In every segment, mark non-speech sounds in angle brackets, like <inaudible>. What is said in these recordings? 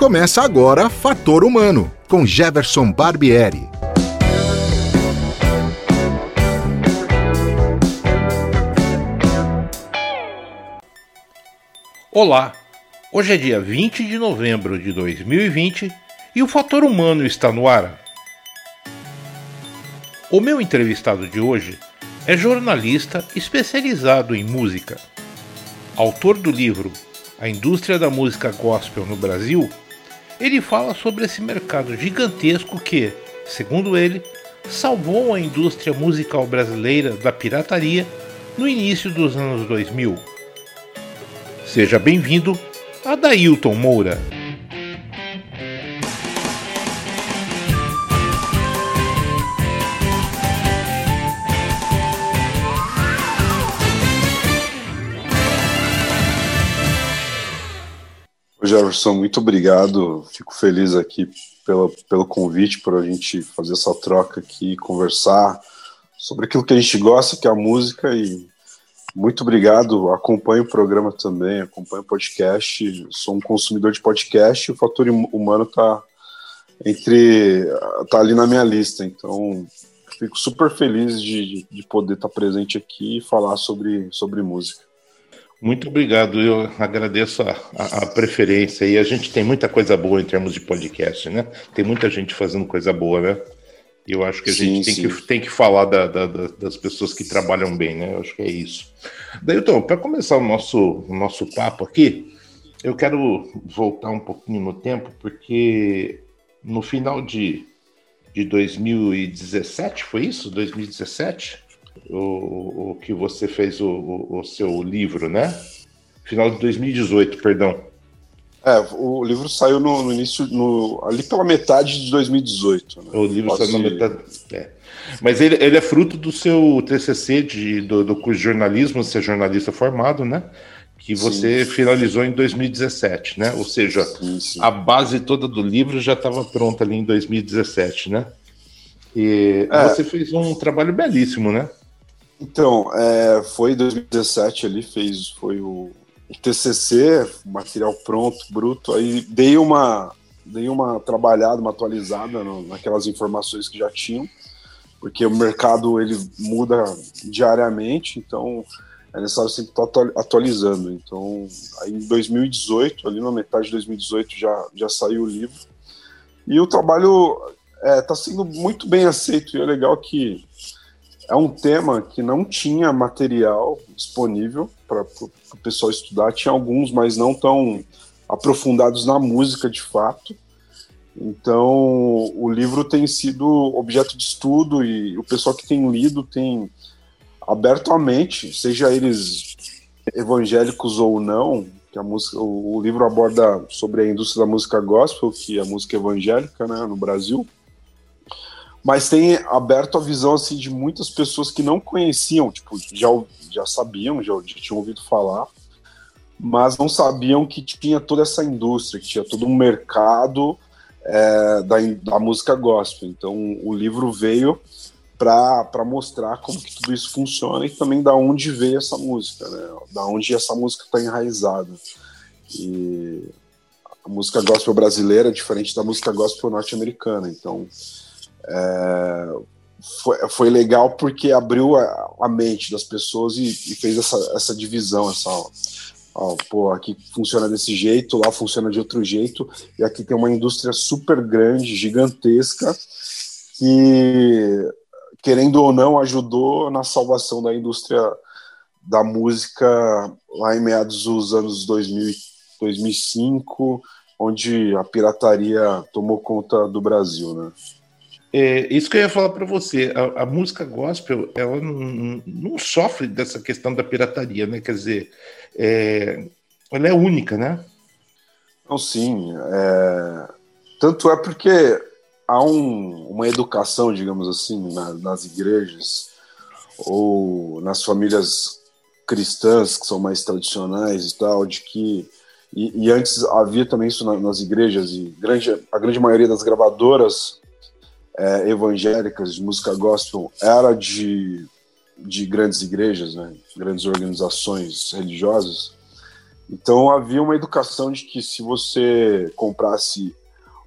Começa agora Fator Humano, com Jefferson Barbieri. Olá, hoje é dia 20 de novembro de 2020 e o Fator Humano está no ar. O meu entrevistado de hoje é jornalista especializado em música. Autor do livro A Indústria da Música Gospel no Brasil, ele fala sobre esse mercado gigantesco que, segundo ele, salvou a indústria musical brasileira da pirataria no início dos anos 2000. Seja bem-vindo a Dailton Moura. Jefferson, muito obrigado. Fico feliz aqui pelo, pelo convite para a gente fazer essa troca aqui, conversar sobre aquilo que a gente gosta, que é a música. E muito obrigado. Acompanho o programa também, acompanho o podcast. Sou um consumidor de podcast. E o fator humano está entre tá ali na minha lista. Então fico super feliz de, de poder estar tá presente aqui e falar sobre, sobre música. Muito obrigado, eu agradeço a, a, a, preferência e a gente tem muita coisa boa em termos de podcast, né? Tem muita gente fazendo coisa boa, né? E eu acho que a sim, gente tem que, tem que falar da, da, da, das pessoas que trabalham bem, né? Eu acho que é isso. Daí, então, para começar o nosso, o nosso papo aqui, eu quero voltar um pouquinho no tempo, porque no final de, de 2017, foi isso? 2017? O, o que você fez o, o, o, seu livro, né? Final de 2018, perdão. É, o livro saiu no, no início, no, ali pela metade de 2018. Né? O livro Pode... saiu na metade. É. Mas ele, ele é fruto do seu TCC de, do, do curso de jornalismo, você é jornalista formado, né? Que você sim. finalizou em 2017, né? Ou seja, sim, sim. a base toda do livro já estava pronta ali em 2017, né? E é. você fez um trabalho belíssimo, né? Então, é, foi 2017 ali, fez, foi o, o TCC, material pronto, bruto, aí dei uma, dei uma trabalhada, uma atualizada no, naquelas informações que já tinham, porque o mercado ele muda diariamente, então é necessário sempre estar atualizando. Então, aí em 2018, ali na metade de 2018 já, já saiu o livro, e o trabalho está é, tá sendo muito bem aceito, e é legal que é um tema que não tinha material disponível para o pessoal estudar. Tinha alguns, mas não tão aprofundados na música de fato. Então, o livro tem sido objeto de estudo e o pessoal que tem lido tem aberto a mente, seja eles evangélicos ou não, que a música, o, livro aborda sobre a indústria da música gospel, que é a música evangélica, né, no Brasil mas tem aberto a visão assim de muitas pessoas que não conheciam, tipo, já, já sabiam, já, já tinham ouvido falar, mas não sabiam que tinha toda essa indústria, que tinha todo um mercado é, da, da música gospel. Então o livro veio para mostrar como que tudo isso funciona e também da onde veio essa música, né? Da onde essa música está enraizada. E a música gospel brasileira é diferente da música gospel norte-americana. Então é, foi, foi legal porque abriu a, a mente das pessoas e, e, fez essa, essa divisão, essa ó, pô, aqui funciona desse jeito, lá funciona de outro jeito, e aqui tem uma indústria super grande, gigantesca, que, querendo ou não, ajudou na salvação da indústria da música lá em meados dos anos 2000, 2005, onde a pirataria tomou conta do Brasil, né? É, isso que eu ia falar para você, a, a, música gospel, ela não, não, sofre dessa questão da pirataria, né? Quer dizer, é, ela é única, né? Não, sim. É, tanto é porque há um, uma educação, digamos assim, na, nas igrejas ou nas famílias cristãs que são mais tradicionais e tal, de que e, e antes havia também isso nas igrejas e grande, a grande maioria das gravadoras é, evangélicas de música gospel era de, de grandes igrejas, né, grandes organizações religiosas. Então havia uma educação de que se você comprasse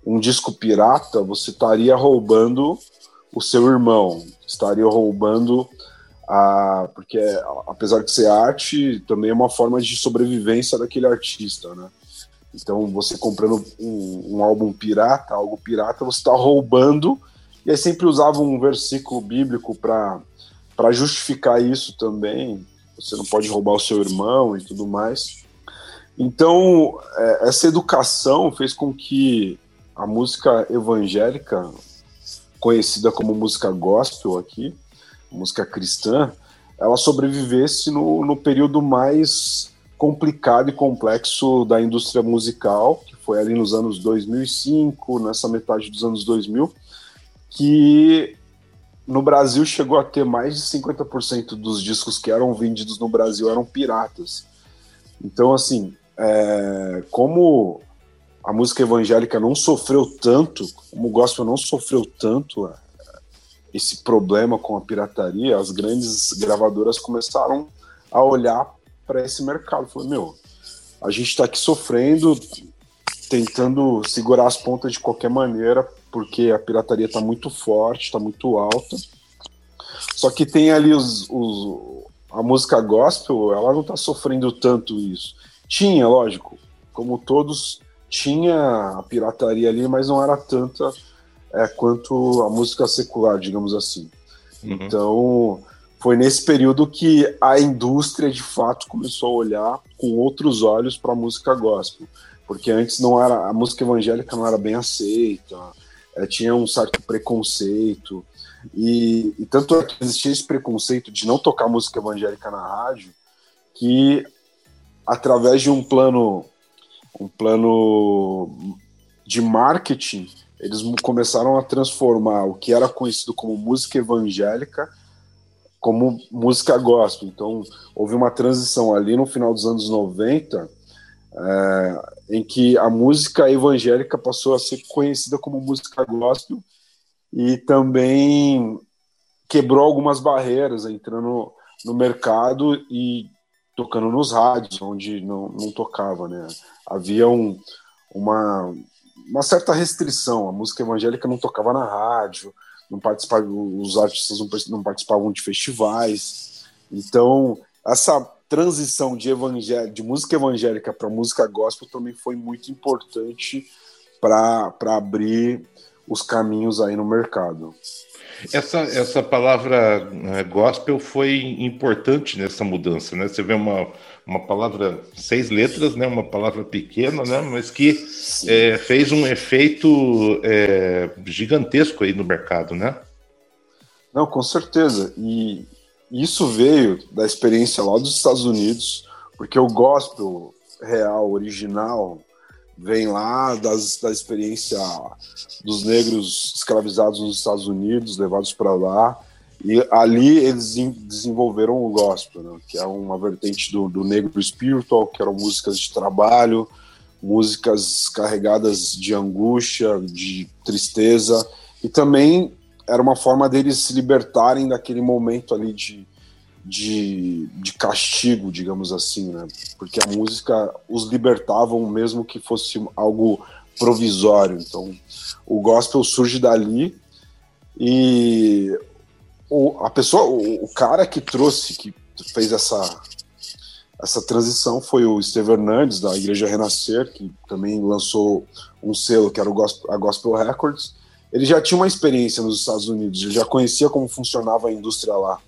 um disco pirata, você estaria roubando o seu irmão, estaria roubando a. Porque apesar de ser arte, também é uma forma de sobrevivência daquele artista, né? Então, você comprando um, um álbum pirata, algo pirata, você está roubando. E aí sempre usava um versículo bíblico para justificar isso também. Você não pode roubar o seu irmão e tudo mais. Então, é, essa educação fez com que a música evangélica, conhecida como música gospel aqui, música cristã, ela sobrevivesse no, no período mais complicado e complexo da indústria musical, que foi ali nos anos 2005, nessa metade dos anos 2000, que no Brasil chegou a ter mais de 50% dos discos que eram vendidos no Brasil eram piratas. Então, assim, é, como a música evangélica não sofreu tanto, como o gospel não sofreu tanto é, esse problema com a pirataria, as grandes gravadoras começaram a olhar para esse mercado. Falei, meu, a gente está aqui sofrendo, tentando segurar as pontas de qualquer maneira, porque a pirataria está muito forte, está muito alta. Só que tem ali os, os, a música gospel, ela não está sofrendo tanto isso. Tinha, lógico, como todos, tinha a pirataria ali, mas não era tanta é, quanto a música secular, digamos assim. Uhum. Então, foi nesse período que a indústria de fato começou a olhar com outros olhos para a música gospel, porque antes não era a música evangélica não era bem aceita, é, tinha um certo preconceito e, e tanto é que existia esse preconceito de não tocar música evangélica na rádio que através de um plano um plano de marketing eles começaram a transformar o que era conhecido como música evangélica como música gospel. Então, houve uma transição ali no final dos anos 90, é, em que a música evangélica passou a ser conhecida como música gospel e também quebrou algumas barreiras, entrando no mercado e tocando nos rádios, onde não, não tocava, né? Havia um, uma, uma certa restrição, a música evangélica não tocava na rádio, não participavam, os artistas não participavam de festivais. Então, essa transição de, de música evangélica para música gospel também foi muito importante para abrir os caminhos aí no mercado. Essa, essa palavra né, gospel foi importante nessa mudança, né? Você vê uma, uma palavra, seis letras, né? Uma palavra pequena, né? Mas que é, fez um efeito é, gigantesco aí no mercado, né? Não, com certeza. E isso veio da experiência lá dos Estados Unidos, porque o gospel real, original, vem lá das, da experiência dos negros escravizados nos Estados Unidos, levados para lá. E ali eles desenvolveram o gospel, né, que é uma vertente do, do negro spiritual, que eram músicas de trabalho, músicas carregadas de angústia, de tristeza, e também era uma forma deles se libertarem daquele momento ali de, de, de castigo, digamos assim, né? Porque a música os libertavam mesmo que fosse algo provisório. Então, o gospel surge dali e o, a pessoa, o, o cara que trouxe, que fez essa essa transição foi o Steve Hernandes da Igreja Renascer, que também lançou um selo que era o Gospel, a Gospel Records. Ele já tinha uma experiência nos Estados Unidos, ele já conhecia como funcionava a indústria lá.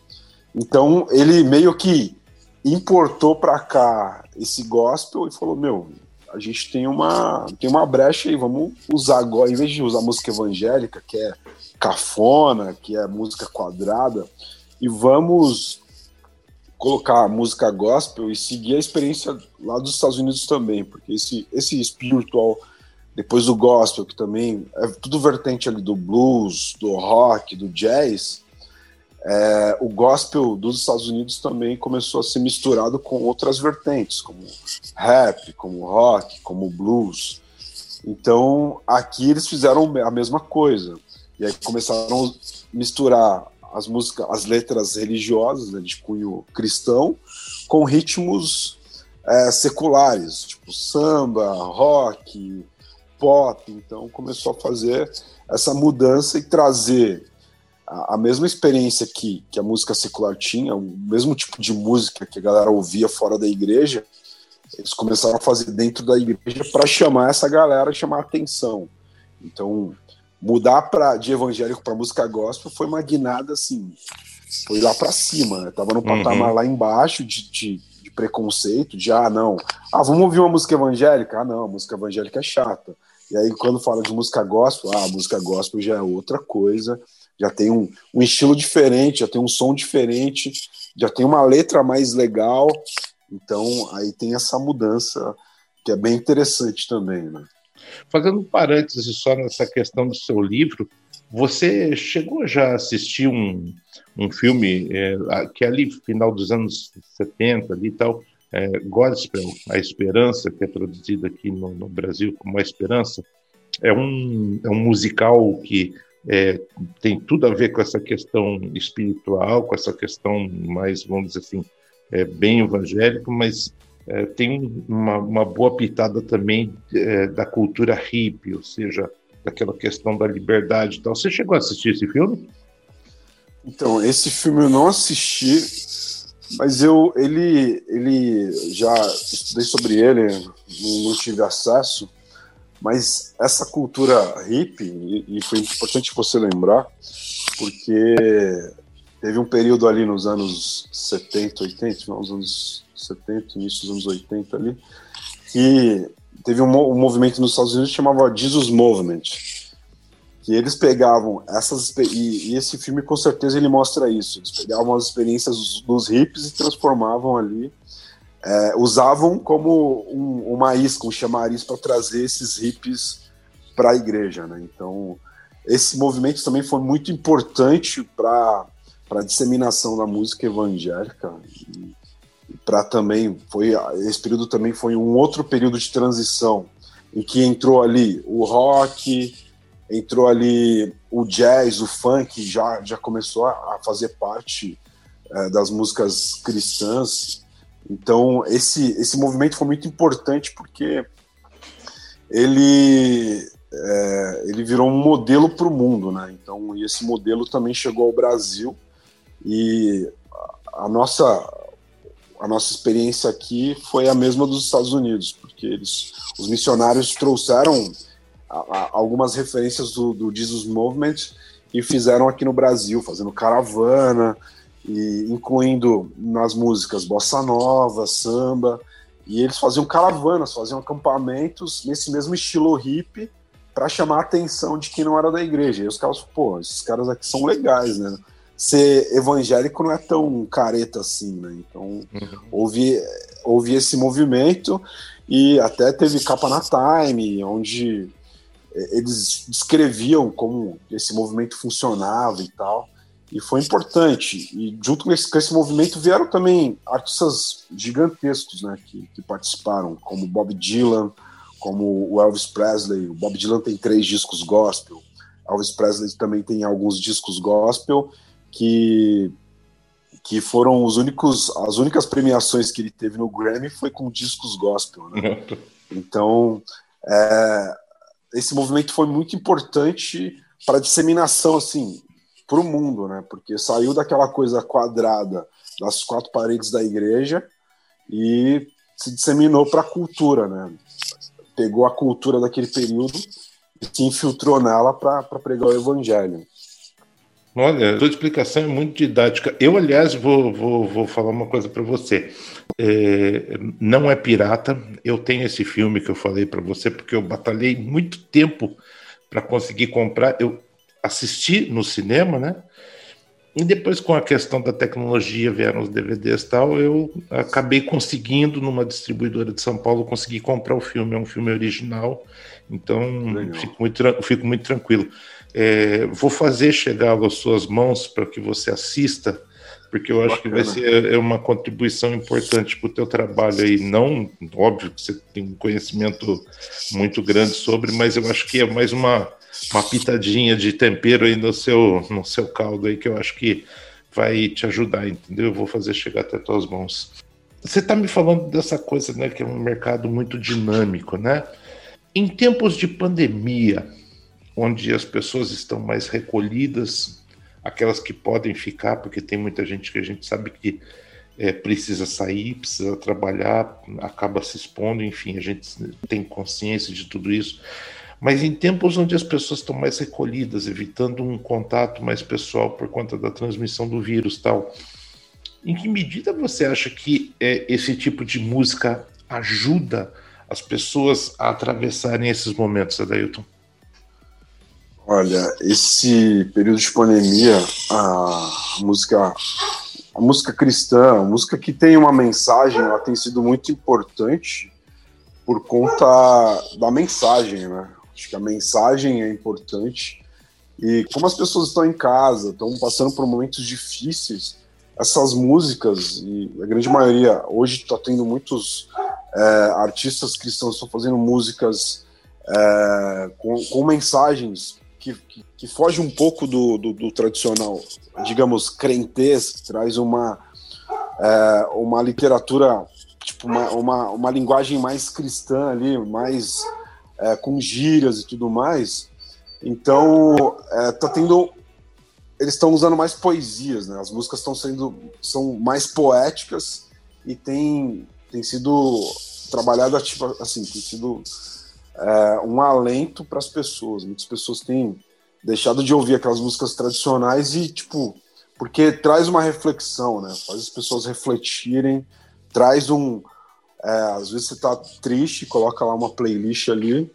Então ele meio que importou para cá esse gospel e falou: Meu, a gente tem uma, tem uma brecha aí, vamos usar agora, em vez de usar música evangélica, que é cafona, que é música quadrada, e vamos colocar música gospel e seguir a experiência lá dos Estados Unidos também, porque esse, esse spiritual, depois do gospel, que também é tudo vertente ali do blues, do rock, do jazz, é, o gospel dos Estados Unidos também começou a ser misturado com outras vertentes, como rap, como rock, como blues. Então, aqui eles fizeram a mesma coisa. E aí começaram a misturar as músicas, as letras religiosas, né, de cunho cristão, com ritmos é, seculares, tipo samba, rock, pop. Então começou a fazer essa mudança e trazer a, a, mesma experiência que, que a música secular tinha, o mesmo tipo de música que a galera ouvia fora da igreja, eles começaram a fazer dentro da igreja para chamar essa galera, chamar atenção. Então, mudar pra, de evangélico para música gospel foi uma guinada assim, foi lá para cima, né? Tava no uhum. patamar uhum. lá embaixo de, de, de, preconceito, de ah, não, ah, vamos ouvir uma música evangélica? Ah, não, a música evangélica é chata. E aí, quando fala de música gospel, ah, a música gospel já é outra coisa, já tem um, um estilo diferente, já tem um som diferente, já tem uma letra mais legal. Então, aí tem essa mudança que é bem interessante também, né? Fazendo um parênteses só nessa questão do seu livro, você chegou já a assistir um, um filme é, que é ali final dos anos 70 ali e tal, é, Gospel, A Esperança, que é traduzido aqui no, no, Brasil como A Esperança, é um, é um musical que é, tem tudo a ver com essa questão espiritual, com essa questão mais, vamos dizer assim, é, bem evangélico, mas é, tem uma, uma, boa pitada também é, da cultura hippie, ou seja, daquela questão da liberdade e tal. Você chegou a assistir esse filme? Então, esse filme eu não assisti, mas eu ele ele já estudei sobre ele, não, tive acesso, mas essa cultura hippie e, foi importante você lembrar, porque teve um período ali nos anos 70, 80, nos anos 70, início dos anos 80 ali, que teve um, um movimento nos Estados Unidos que chamava Jesus Movement, que eles pegavam essas e, e, esse filme com certeza ele mostra isso. Eles pegavam as experiências dos, dos hippies e transformavam ali, é, usavam como um, uma isca, um chamariz para trazer esses hippies para a igreja, né? Então esse movimento também foi muito importante para para disseminação da música evangélica e, e para também foi esse período também foi um outro período de transição em que entrou ali o rock entrou ali o jazz, o funk, já, já começou a fazer parte é, das músicas cristãs. Então, esse, esse movimento foi muito importante porque ele, é, ele virou um modelo para o mundo, né? Então, esse modelo também chegou ao Brasil e a nossa, a nossa experiência aqui foi a mesma dos Estados Unidos, porque eles, os missionários trouxeram algumas referências do, do Jesus Movement e fizeram aqui no Brasil, fazendo caravana, e incluindo nas músicas bossa nova, samba, e eles faziam caravanas, faziam acampamentos nesse mesmo estilo hippie para chamar a atenção de quem não era da igreja. E os caras, pô, esses caras aqui são legais, né? Ser evangélico não é tão careta assim, né? Então, uhum. houve, houve esse movimento e até teve capa na Time, onde eles descreviam como esse movimento funcionava e tal, e foi importante. E junto com esse, com esse movimento vieram também artistas gigantescos né, que, que, participaram, como Bob Dylan, como o Elvis Presley. O Bob Dylan tem três discos gospel, Elvis Presley também tem alguns discos gospel que que foram os únicos as únicas premiações que ele teve no Grammy foi com discos gospel, né? Então, é, esse movimento foi muito importante para a disseminação assim para o mundo, né? Porque saiu daquela coisa quadrada das quatro paredes da igreja e se disseminou para a cultura, né? Pegou a cultura daquele período e se infiltrou nela para pregar o evangelho. Olha, a sua explicação é muito didática. Eu, aliás, vou, vou, vou falar uma coisa para você. É, não é pirata. Eu tenho esse filme que eu falei para você porque eu batalhei muito tempo para conseguir comprar. Eu assisti no cinema, né? E depois, com a questão da tecnologia, vieram os DVDs e tal, eu acabei conseguindo, numa distribuidora de São Paulo, conseguir comprar o filme. É um filme original, então fico muito, fico muito tranquilo. É, vou fazer chegar às suas mãos para que você assista, porque eu acho Bacana. que vai ser é uma contribuição importante para o teu trabalho aí. Não, óbvio que você tem um conhecimento muito grande sobre, mas eu acho que é mais uma, uma pitadinha de tempero aí no seu, no seu caldo aí que eu acho que vai te ajudar, entendeu? Eu vou fazer chegar até tuas mãos. você está me falando dessa coisa, né, que é um mercado muito dinâmico, né? Em tempos de pandemia, onde as pessoas estão mais recolhidas, aquelas que podem ficar, porque tem muita gente que a gente sabe que é, precisa sair, precisa trabalhar, acaba se expondo, enfim, a gente tem consciência de tudo isso. Mas em tempos onde as pessoas estão mais recolhidas, evitando um contato mais pessoal por conta da transmissão do vírus tal, em que medida você acha que é, esse tipo de música ajuda as pessoas a atravessarem esses momentos, Adailton? Olha, esse período de pandemia, a música, a música cristã, a música que tem uma mensagem, ela tem sido muito importante por conta da mensagem, né? Acho que a mensagem é importante. E como as pessoas estão em casa, estão passando por momentos difíceis, essas músicas e a grande maioria hoje está tendo muitos é, artistas cristãos estão fazendo músicas é, com, com mensagens que, que, que um pouco do, do, do, tradicional, digamos, crentez, traz uma, é, uma literatura, tipo, uma, uma, uma linguagem mais cristã ali, mais é, com gírias e tudo mais. Então, é, tá tendo. Eles estão usando mais poesias, né? As músicas estão sendo são mais poéticas e tem, tem sido trabalhado tipo, assim, tem sido é, um alento para as pessoas. Muitas pessoas têm deixado de ouvir aquelas músicas tradicionais e, tipo, porque traz uma reflexão, né? Faz as pessoas refletirem, traz um. É, às vezes você tá triste, coloca lá uma playlist ali,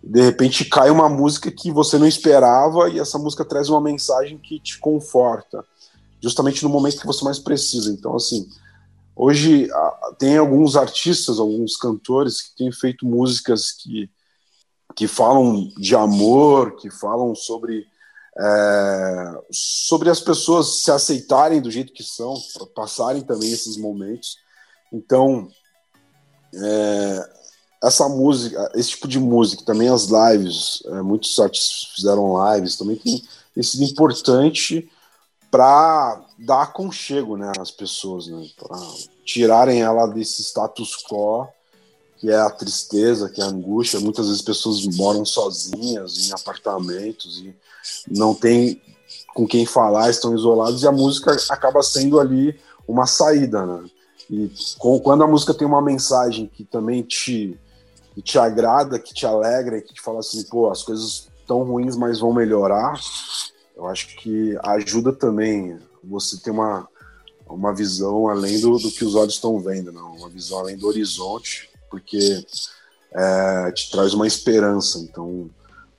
de repente cai uma música que você não esperava e essa música traz uma mensagem que te conforta, justamente no momento que você mais precisa. Então, assim, hoje tem alguns artistas, alguns cantores que têm feito músicas que que falam de amor, que falam sobre é, sobre as pessoas se aceitarem do jeito que são, passarem também esses momentos. Então, é, essa música, esse tipo de música, também as lives, é, muitos artistas fizeram lives, também tem, tem sido importante para dar aconchego né, às pessoas, né, para tirarem ela desse status quo que é a tristeza, que é a angústia. Muitas vezes pessoas moram sozinhas em apartamentos e não tem com quem falar, estão isolados e a música acaba sendo ali uma saída, né? E com, quando a música tem uma mensagem que também te, que te agrada, que te alegra, que te fala assim, pô, as coisas estão ruins, mas vão melhorar, eu acho que ajuda também você ter uma, uma visão além do, do que os olhos estão vendo, não? uma visão além do horizonte porque é, te traz uma esperança. Então,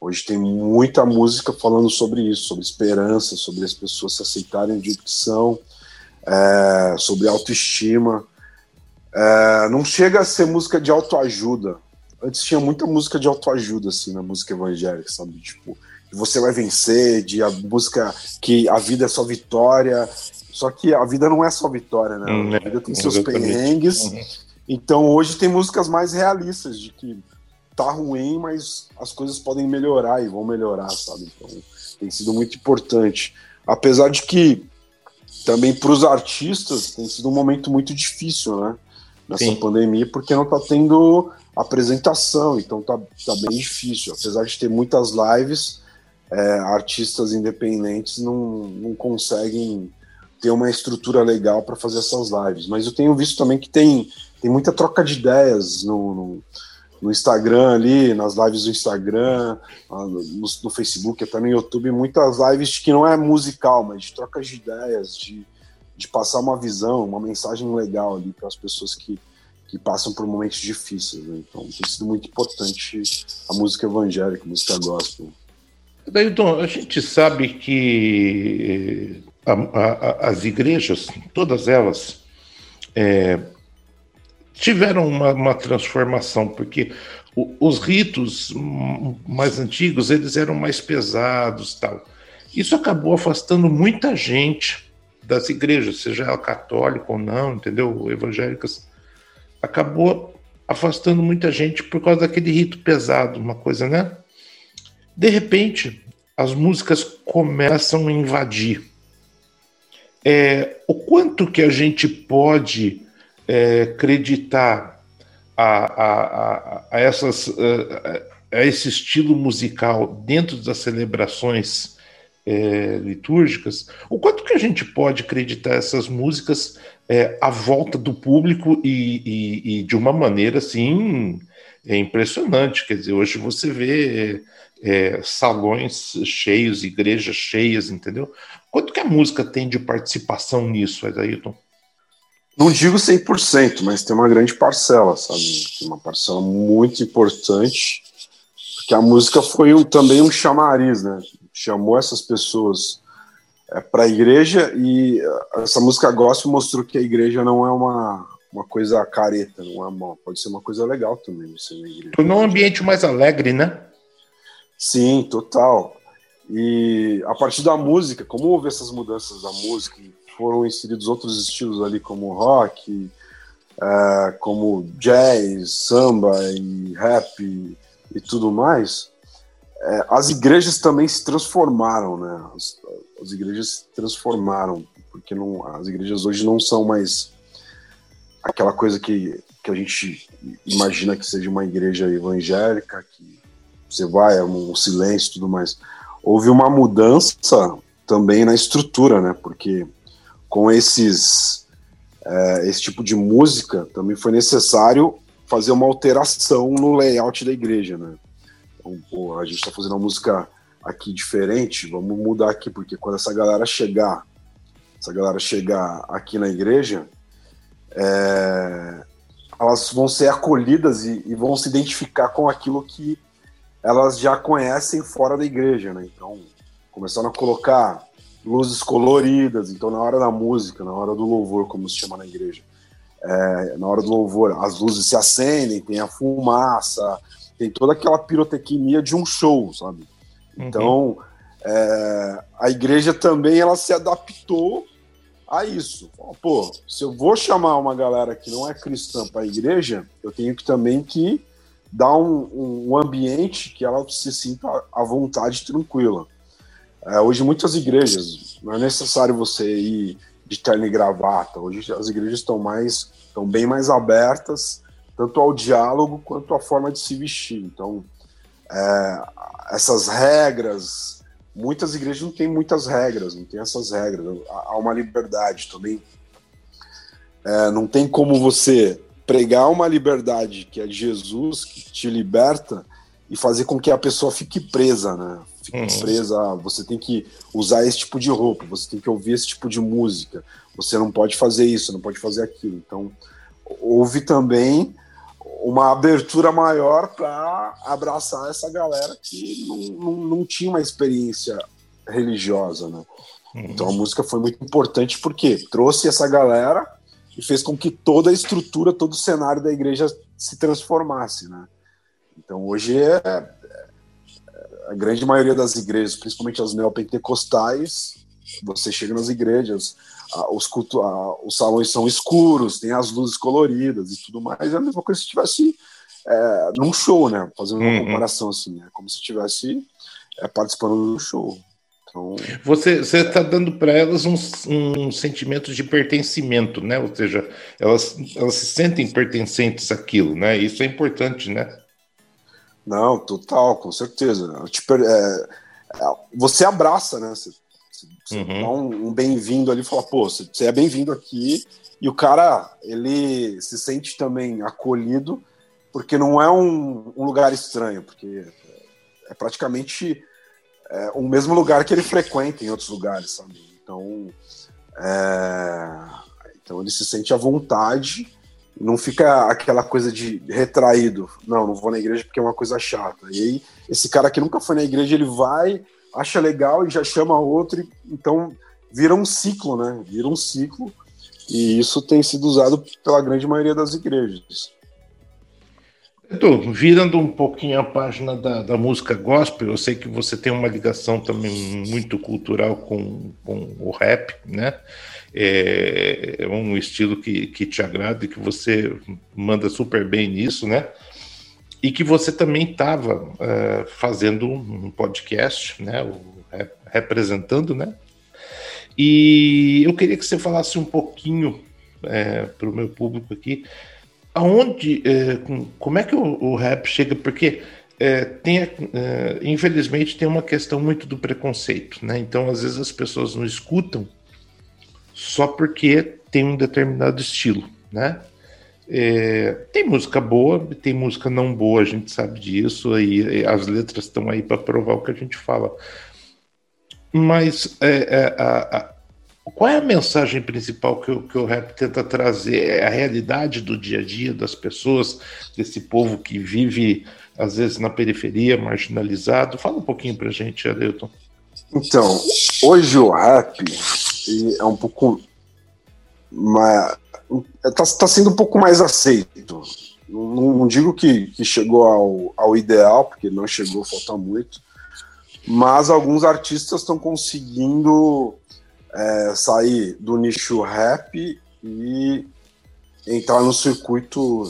hoje tem muita música falando sobre isso, sobre esperança, sobre as pessoas se aceitarem do jeito que são, é, sobre autoestima. É, não chega a ser música de autoajuda. Antes tinha muita música de autoajuda, assim, na música evangélica, sabe? Tipo, você vai vencer, de a música que a vida é só vitória. Só que a vida não é só vitória, né? Hum, a vida tem seus exatamente. perrengues. Uhum então hoje tem músicas mais realistas, de que tá ruim, mas as coisas podem melhorar e vão melhorar, sabe? Então tem sido muito importante. Apesar de que também para os artistas tem sido um momento muito difícil, né? Nessa Sim. pandemia, porque não tá tendo apresentação, então tá, tá bem difícil. Apesar de ter muitas lives, é, artistas independentes não, não conseguem ter uma estrutura legal para fazer essas lives. Mas eu tenho visto também que tem tem muita troca de ideias no, no, no Instagram ali, nas lives do Instagram, ah, no, no, Facebook, até no YouTube, muitas lives que não é musical, mas de troca de ideias, de, de passar uma visão, uma mensagem legal ali para as pessoas que, que passam por momentos difíceis. Né? Então tem sido muito importante a música evangélica, a música gospel. Dailton, a gente sabe que a, a, as igrejas, todas elas, é, tiveram uma, uma transformação, porque o, os ritos mais antigos eles eram mais pesados tal. Isso acabou afastando muita gente das igrejas, seja ela católica ou não, entendeu? Evangélicas. Acabou afastando muita gente por causa daquele rito pesado, uma coisa, né? De repente, as músicas começam a invadir. É, o quanto que a gente pode é, acreditar a, a, a, a essas, a, a, esse estilo musical dentro das celebrações é, litúrgicas, o quanto que a gente pode acreditar essas músicas é, à volta do público e, e, e, de uma maneira assim é impressionante. Quer dizer, hoje você vê é, salões cheios, igrejas cheias, entendeu? Quanto que a música tem de participação nisso, Ailton? Não digo 100%, mas tem uma grande parcela, sabe? Uma parcela muito importante, porque a música foi um, também um chamariz, né? Chamou essas pessoas é, para a igreja e eh, essa música gospel mostrou que a igreja não é uma, uma coisa careta, não é uma, pode ser uma coisa legal também você na igreja. Tornou um ambiente mais alegre, né? Sim, total. E a partir da música, como houve essas mudanças da música, foram inseridos outros estilos ali, como rock, é, como jazz, samba e rap e, e tudo mais, é, as igrejas também se transformaram, né? As, as igrejas se transformaram, porque não, as igrejas hoje não são mais aquela coisa que, que a gente imagina que seja uma igreja evangélica, que você vai, é um silêncio e tudo mais. Houve uma mudança também na estrutura, né? Porque com esses é, esse tipo de música também foi necessário fazer uma alteração no layout da igreja, né? Então, pô, a gente está fazendo uma música aqui diferente, vamos mudar aqui porque quando essa galera chegar, essa galera chegar aqui na igreja, é, elas vão ser acolhidas e, e vão se identificar com aquilo que elas já conhecem fora da igreja, né? Então, começaram a colocar luzes coloridas, então na hora da música, na hora do louvor, como se chama na igreja, é, na hora do louvor, as luzes se acendem, tem a fumaça, tem toda aquela pirotecnia de um show, sabe? Uhum. Então, é, a igreja também ela se adaptou a isso. Pô, se eu vou chamar uma galera que não é cristã para a igreja, eu tenho que também que dar um, um ambiente que ela se sinta à vontade, tranquila. É, hoje muitas igrejas, não é necessário você ir de terno e gravata. Hoje as igrejas estão mais, estão bem mais abertas, tanto ao diálogo quanto à forma de se vestir. Então, é, essas regras, muitas igrejas não têm muitas regras, não tem essas regras. Há uma liberdade também. É, não tem como você pregar uma liberdade que é Jesus, que te liberta, e fazer com que a pessoa fique presa, né? Fique uhum. presa, você tem que usar esse tipo de roupa, você tem que ouvir esse tipo de música, você não pode fazer isso, não pode fazer aquilo. Então, houve também uma abertura maior para abraçar essa galera que não, não, não, tinha uma experiência religiosa, né? Uhum. Então a música foi muito importante porque trouxe essa galera e fez com que toda a estrutura, todo o cenário da igreja se transformasse, né? Então hoje é a grande maioria das igrejas, principalmente as neopentecostais, você chega nas igrejas, os, culto, os salões são escuros, tem as luzes coloridas e tudo mais, é a mesma coisa se estivesse é, num show, né? Fazendo uma uhum. comparação assim, é como se estivesse é, participando do show. Então... Você está dando para elas um, um, sentimento de pertencimento, né? Ou seja, elas, elas se sentem pertencentes àquilo, né? Isso é importante, né? Não, total, com certeza. Tipo, é, é, você abraça, né? Você, você uhum. dá um, um bem-vindo ali e fala, pô, você, você é bem-vindo aqui. E o cara, ele se sente também acolhido, porque não é um, um lugar estranho, porque é praticamente é, o mesmo lugar que ele frequenta em outros lugares, sabe? Então, é, então ele se sente à vontade, não fica aquela coisa de retraído. Não, não vou na igreja porque é uma coisa chata. E aí, esse cara que nunca foi na igreja, ele vai, acha legal e já chama outro, e, então vira um ciclo, né? Vira um ciclo. E isso tem sido usado pela grande maioria das igrejas. Tô virando um pouquinho a página da, da, música gospel, eu sei que você tem uma ligação também muito cultural com, com o rap, né? É, é um estilo que, que te agrada e que você manda super bem nisso, né? E que você também estava é, fazendo um podcast, né? Representando, né? E eu queria que você falasse um pouquinho é, para o meu público aqui. Aonde, é, como é que o, o rap chega? Porque é, tem, é, infelizmente, tem uma questão muito do preconceito, né? Então, às vezes as pessoas não escutam só porque tem um determinado estilo, né? É, tem música boa, tem música não boa, a gente sabe disso, aí as letras estão aí para provar o que a gente fala. Mas é, é, a, qual é a mensagem principal que, que o rap tenta trazer? É a realidade do dia a dia das pessoas, desse povo que vive, às vezes, na periferia, marginalizado? Fala um pouquinho para a gente, Adelton. Então, hoje o rap é um pouco está tá sendo um pouco mais aceito. Não, não digo que, que chegou ao, ao ideal, porque não chegou, falta muito, mas alguns artistas estão conseguindo é, sair do nicho rap e entrar no circuito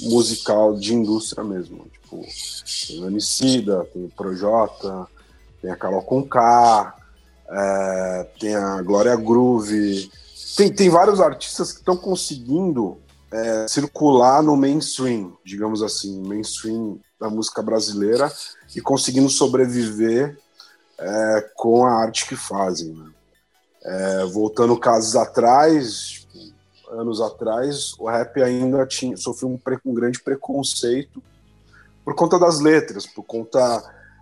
musical de indústria mesmo. Tipo, tem o Emicida, tem o Projota, tem a Carol Conká, é, tem a Glória Groove, tem, tem vários artistas que estão conseguindo é, circular no mainstream, digamos assim, mainstream da música brasileira e conseguindo sobreviver é, com a arte que fazem. Né? É, voltando casos atrás, anos atrás, o rap ainda tinha sofreu um, um, grande preconceito por conta das letras, por conta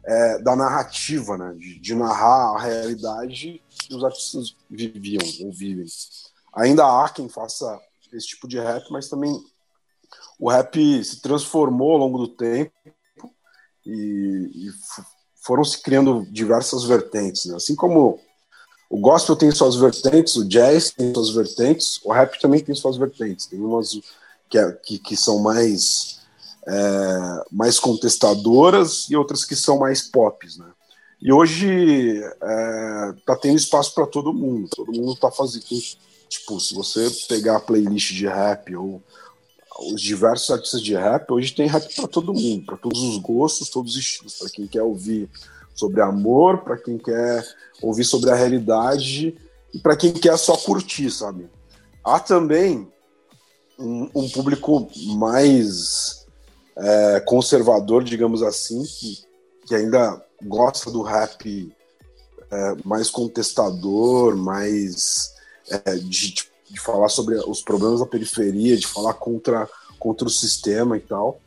é, da narrativa, né? de, de narrar a realidade que os artistas viviam ou vivem. Ainda há quem faça esse tipo de rap, mas também o rap se transformou ao longo do tempo e, e foram se criando diversas vertentes. Né? Assim como o gospel tem suas vertentes, o jazz tem suas vertentes, o rap também tem suas vertentes. Tem umas que, é, que, que são mais, é, mais contestadoras e outras que são mais pop. Né? E hoje é, tá tendo espaço para todo mundo. Todo mundo está fazendo Tipo, se você pegar a playlist de rap ou os diversos artistas de rap, hoje tem rap para todo mundo, para todos os gostos, todos os estilos, para quem quer ouvir sobre amor, para quem quer ouvir sobre a realidade e para quem quer só curtir, sabe? Há também um, um público mais é, conservador, digamos assim, que, que ainda gosta do rap é, mais contestador, mais é, de, de, falar sobre os problemas da periferia, de falar contra, contra o sistema e tal.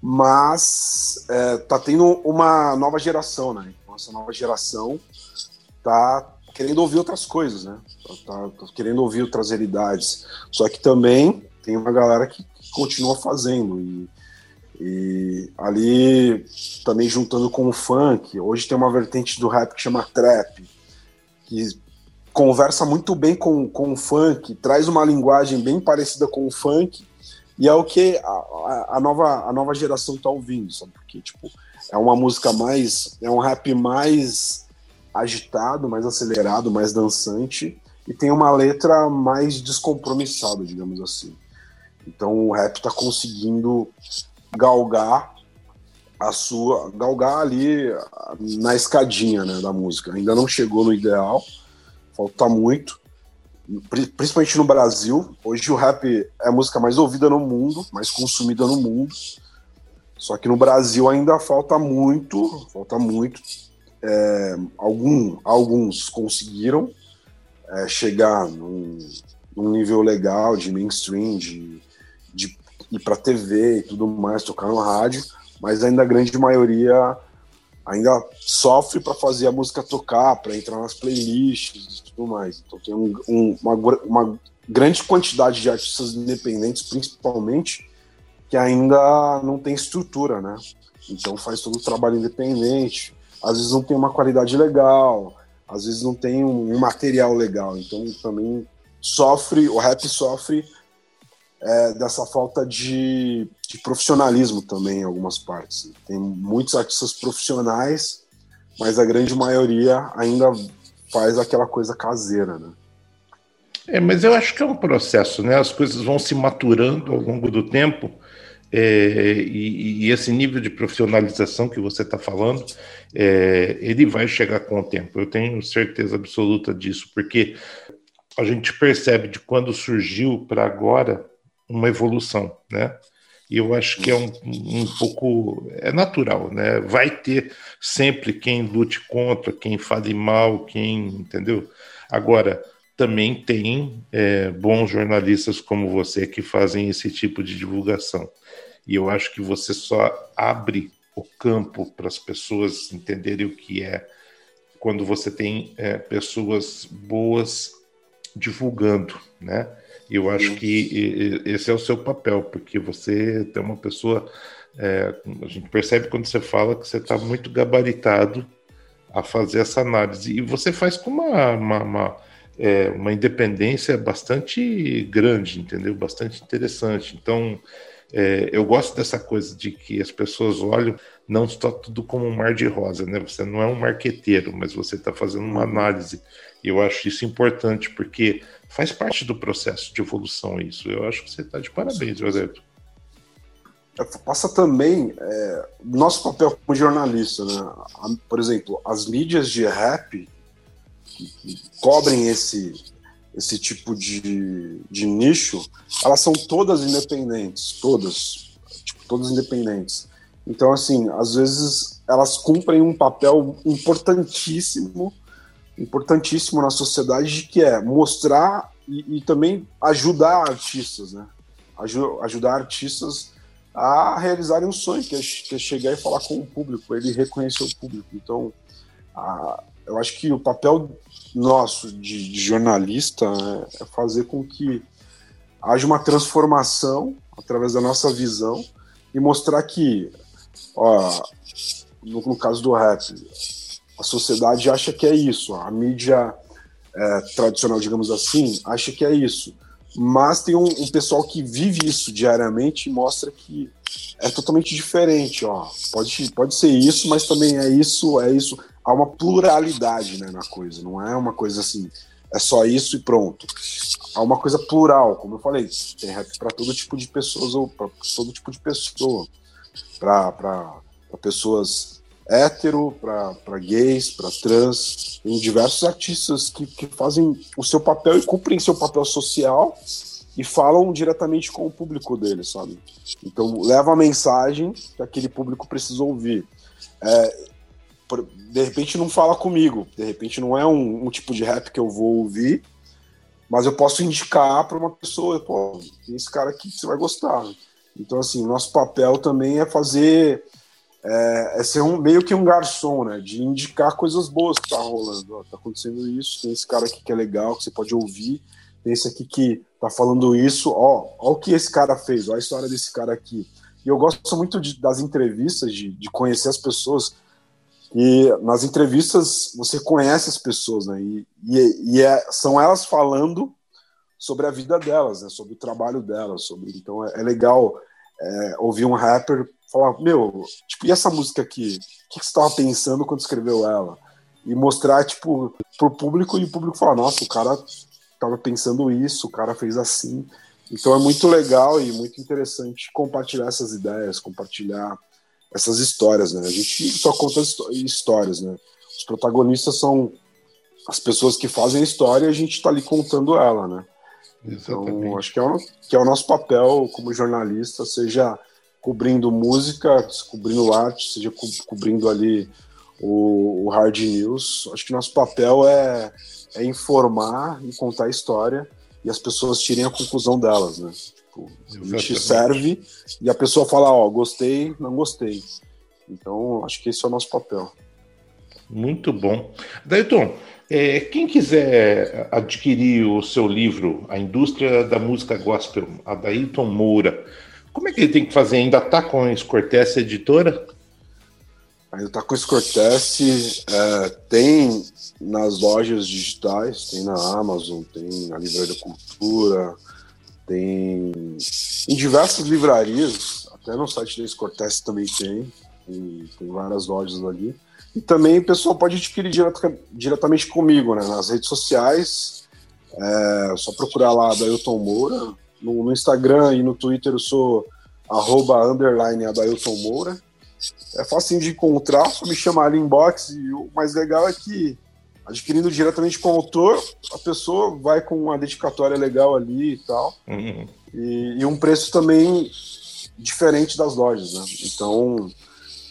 Mas é, tá tendo uma nova geração, né? Então, essa nova geração tá querendo ouvir outras coisas, né? Tá, tá, querendo ouvir outras realidades. Só que também tem uma galera que continua fazendo e, e ali também juntando com o funk. Hoje tem uma vertente do rap que chama trap, que conversa muito bem com, com o funk, traz uma linguagem bem parecida com o funk, e é o que a, a nova, a nova geração tá ouvindo, sabe? Porque, tipo, é uma música mais. É um rap mais agitado, mais acelerado, mais dançante, e tem uma letra mais descompromissada, digamos assim. Então o rap tá conseguindo galgar a sua. galgar ali na escadinha né, da música. Ainda não chegou no ideal, falta muito, principalmente no Brasil. Hoje o rap é a música mais ouvida no mundo, mais consumida no mundo. Só que no Brasil ainda falta muito, falta muito. É, algum, alguns conseguiram é, chegar num, num, nível legal de mainstream, de, de ir para TV e tudo mais, tocar no rádio, mas ainda a grande maioria ainda sofre para fazer a música tocar, para entrar nas playlists e tudo mais. Então tem um, um, uma, uma grande quantidade de artistas independentes, principalmente, que ainda não tem estrutura, né? Então faz todo o trabalho independente. Às vezes não tem uma qualidade legal, às vezes não tem um, um material legal. Então também sofre, o rap sofre é, dessa falta de, de, profissionalismo também em algumas partes. Tem muitos artistas profissionais, mas a grande maioria ainda faz aquela coisa caseira, né? É, mas eu acho que é um processo, né? As coisas vão se maturando ao longo do tempo. É, e, e, esse nível de profissionalização que você está falando, é, ele vai chegar com o tempo. Eu tenho certeza absoluta disso, porque a gente percebe de quando surgiu para agora uma evolução, né? E eu acho que é um, um pouco é natural, né? Vai ter sempre quem lute contra, quem fale mal, quem entendeu. Agora também tem é, bons jornalistas como você que fazem esse tipo de divulgação. E eu acho que você só abre o campo para as pessoas entenderem o que é quando você tem é, pessoas boas divulgando, né? Eu acho que esse é o seu papel, porque você tem uma pessoa. É, a gente percebe quando você fala que você está muito gabaritado a fazer essa análise. E você faz com uma, uma, uma, é, uma independência bastante grande, entendeu? Bastante interessante. Então, é, eu gosto dessa coisa de que as pessoas olham, não está tudo como um mar de rosa, né? Você não é um marqueteiro, mas você está fazendo uma uhum. análise. E eu acho isso importante, porque faz parte do processo de evolução isso. Eu acho que você está de parabéns, Roberto. É, passa também é, nosso papel como jornalista, né? Por exemplo, as mídias de rap que cobrem esse, esse tipo de, de nicho, elas são todas independentes, todas, tipo, todas independentes. Então, assim, às vezes elas cumprem um papel importantíssimo, importantíssimo na sociedade, que é mostrar e, e também ajudar artistas, né? Aju ajudar artistas a realizarem um sonho, que é, que é, chegar e falar com o público, ele reconhecer o público. Então, a, eu acho que o papel nosso de, de jornalista é, é fazer com que haja uma transformação através da nossa visão e mostrar que, ó, no, no, caso do rap, a sociedade acha que é isso, a mídia é, tradicional, digamos assim, acha que é isso. Mas tem um, um, pessoal que vive isso diariamente e mostra que é totalmente diferente. Ó. Pode, pode ser isso, mas também é isso, é isso há uma pluralidade né, na coisa, não é uma coisa assim, é só isso e pronto. Há uma coisa plural, como eu falei, tem rap para todo tipo de pessoas ou para todo tipo de pessoa, para pessoas hétero, para gays, para trans, tem diversos artistas que, que fazem o seu papel e cumprem seu papel social e falam diretamente com o público deles, sabe? Então leva a mensagem que aquele público precisa ouvir. É, de repente não fala comigo, de repente não é um, um, tipo de rap que eu vou ouvir, mas eu posso indicar para uma pessoa, pô, tem esse cara aqui que você vai gostar. Então, assim, nosso papel também é fazer, é, é ser um, meio que um garçom, né, de indicar coisas boas que tá rolando, ó, tá acontecendo isso, tem esse cara aqui que é legal, que você pode ouvir, tem esse aqui que tá falando isso, ó, ó o que esse cara fez, ó a história desse cara aqui. E eu gosto muito de, das entrevistas, de, de conhecer as pessoas, e nas entrevistas você conhece as pessoas, né? E, e, e é, são elas falando sobre a vida delas, né? Sobre o trabalho delas, sobre. Então é, é legal é, ouvir um rapper falar, meu, tipo, e essa música aqui? O que, que você estava pensando quando escreveu ela? E mostrar, tipo, pro público e o público falar, nossa, o cara estava pensando isso, o cara fez assim. Então é muito legal e muito interessante compartilhar essas ideias, compartilhar essas histórias, né? A gente só conta histórias, né? Os protagonistas são as pessoas que fazem a história e a gente está ali contando ela, né? Então, Exatamente. Então, acho que é, o, que é o nosso papel como jornalista, seja cobrindo música, cobrindo arte, seja co cobrindo ali o, o, hard news. Acho que nosso papel é, é informar e contar a história e as pessoas tirem a conclusão delas, né? Tipo, a gente serve e a pessoa fala, ó, gostei, não gostei. Então, acho que esse é o nosso papel. Muito bom. Dayton, é, quem quiser adquirir o seu livro, A Indústria da Música Gospel, a Dayton Moura, como é que ele tem que fazer? Ainda está com a Escortece Editora? Ainda está com a Escortece, é, tem nas lojas digitais, tem na Amazon, tem na Livraria da Cultura, tem em diversas livrarias, até no site da Escortece também tem, tem, tem, várias lojas ali. E também o pessoal pode adquirir diretamente comigo, né? Nas redes sociais, é só procurar lá Adailton Moura. No, no, Instagram e no Twitter eu sou arroba underline Adailton Moura. É fácil de encontrar, só me chamar ali inbox. E o mais legal é que adquirindo diretamente com o autor, a pessoa vai com uma dedicatória legal ali e tal. Uhum. E, e, um preço também diferente das lojas, né? Então,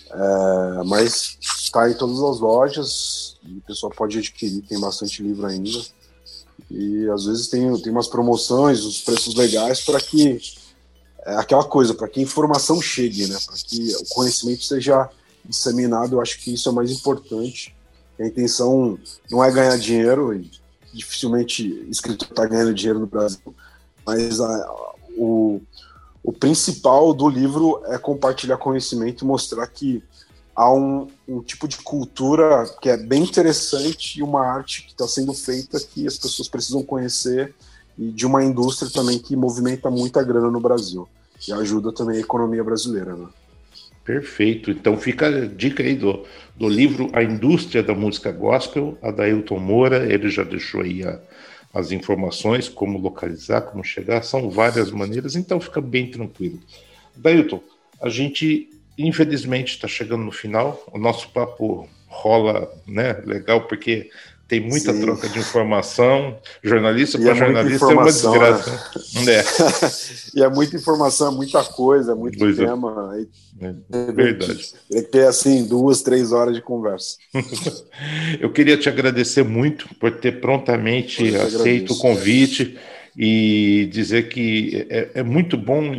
é, mas está em todas as lojas, e o pessoal pode adquirir, tem bastante livro ainda. E às vezes tem, tem umas promoções, os preços legais para que é aquela coisa, para que a informação chegue, né? Para que o conhecimento seja disseminado, eu acho que isso é mais importante. A intenção não é ganhar dinheiro, e dificilmente escritor está ganhando dinheiro no Brasil, mas a, o, o principal do livro é compartilhar conhecimento e mostrar que há um, um, tipo de cultura que é bem interessante e uma arte que está sendo feita que as pessoas precisam conhecer e de uma indústria também que movimenta muita grana no Brasil e ajuda também a economia brasileira. Né? Perfeito. Então fica a dica aí do, do livro A Indústria da Música Gospel, a Dailton Moura, ele já deixou aí a, as informações, como localizar, como chegar, são várias maneiras, então fica bem tranquilo. Dailton, a gente infelizmente está chegando no final, o nosso papo rola né, legal, porque tem muita Sim. troca de informação. Jornalista para é jornalista é uma desgraça. Né? É. <laughs> <laughs> e é muita informação, muita coisa, muito pois é. tema. É. Verdade. Tem que ter assim duas, três horas de conversa. <laughs> Eu queria te agradecer muito por ter prontamente aceito o convite e dizer que é, é muito bom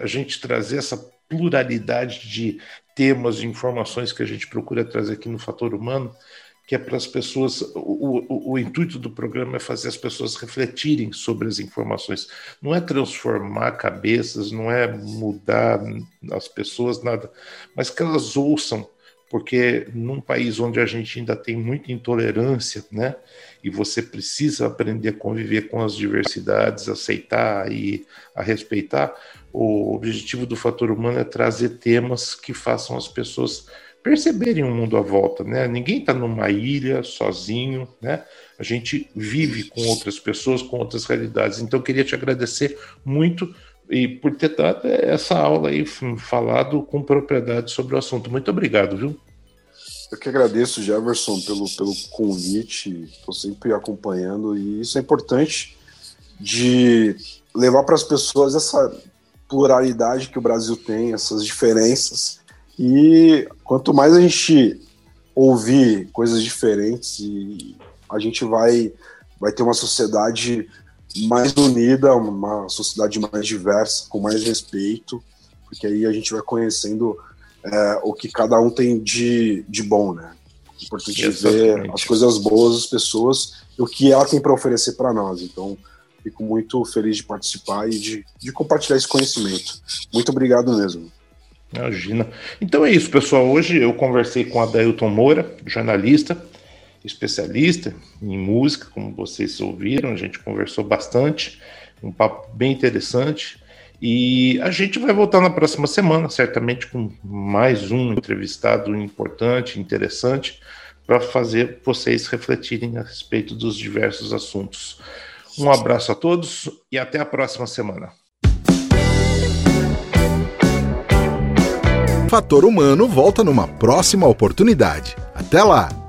a gente trazer essa pluralidade de temas, de informações que a gente procura trazer aqui no Fator Humano que é para as pessoas. O, o, o, intuito do programa é fazer as pessoas refletirem sobre as informações. Não é transformar cabeças, não é mudar as pessoas, nada, mas que elas ouçam, porque num país onde a gente ainda tem muita intolerância, né? E você precisa aprender a conviver com as diversidades, aceitar e a respeitar. O objetivo do fator humano é trazer temas que façam as pessoas perceberem o mundo à volta, né? Ninguém está numa ilha sozinho, né? A gente vive com outras pessoas, com outras realidades. Então, eu queria te agradecer muito e por ter dado essa aula aí, falado com propriedade sobre o assunto. Muito obrigado, viu? Eu que agradeço, Jefferson, pelo, pelo convite. Estou sempre acompanhando e isso é importante de levar para as pessoas essa pluralidade que o Brasil tem, essas diferenças e quanto mais a gente ouvir coisas diferentes, e a gente vai, vai ter uma sociedade mais unida, uma sociedade mais diversa, com mais respeito, porque aí a gente vai conhecendo é, o que cada um tem de, de bom, né? É importante Exatamente. ver as coisas boas das pessoas e o que ela tem para oferecer para nós. Então, fico muito feliz de participar e de, de compartilhar esse conhecimento. Muito obrigado mesmo. Imagina. Então é isso, pessoal. Hoje eu conversei com a Dailton Moura, jornalista, especialista em música, como vocês ouviram. A gente conversou bastante, um papo bem interessante. E a gente vai voltar na próxima semana, certamente com mais um entrevistado importante, interessante, para fazer vocês refletirem a respeito dos diversos assuntos. Um abraço a todos e até a próxima semana. Fator Humano volta numa próxima oportunidade. Até lá!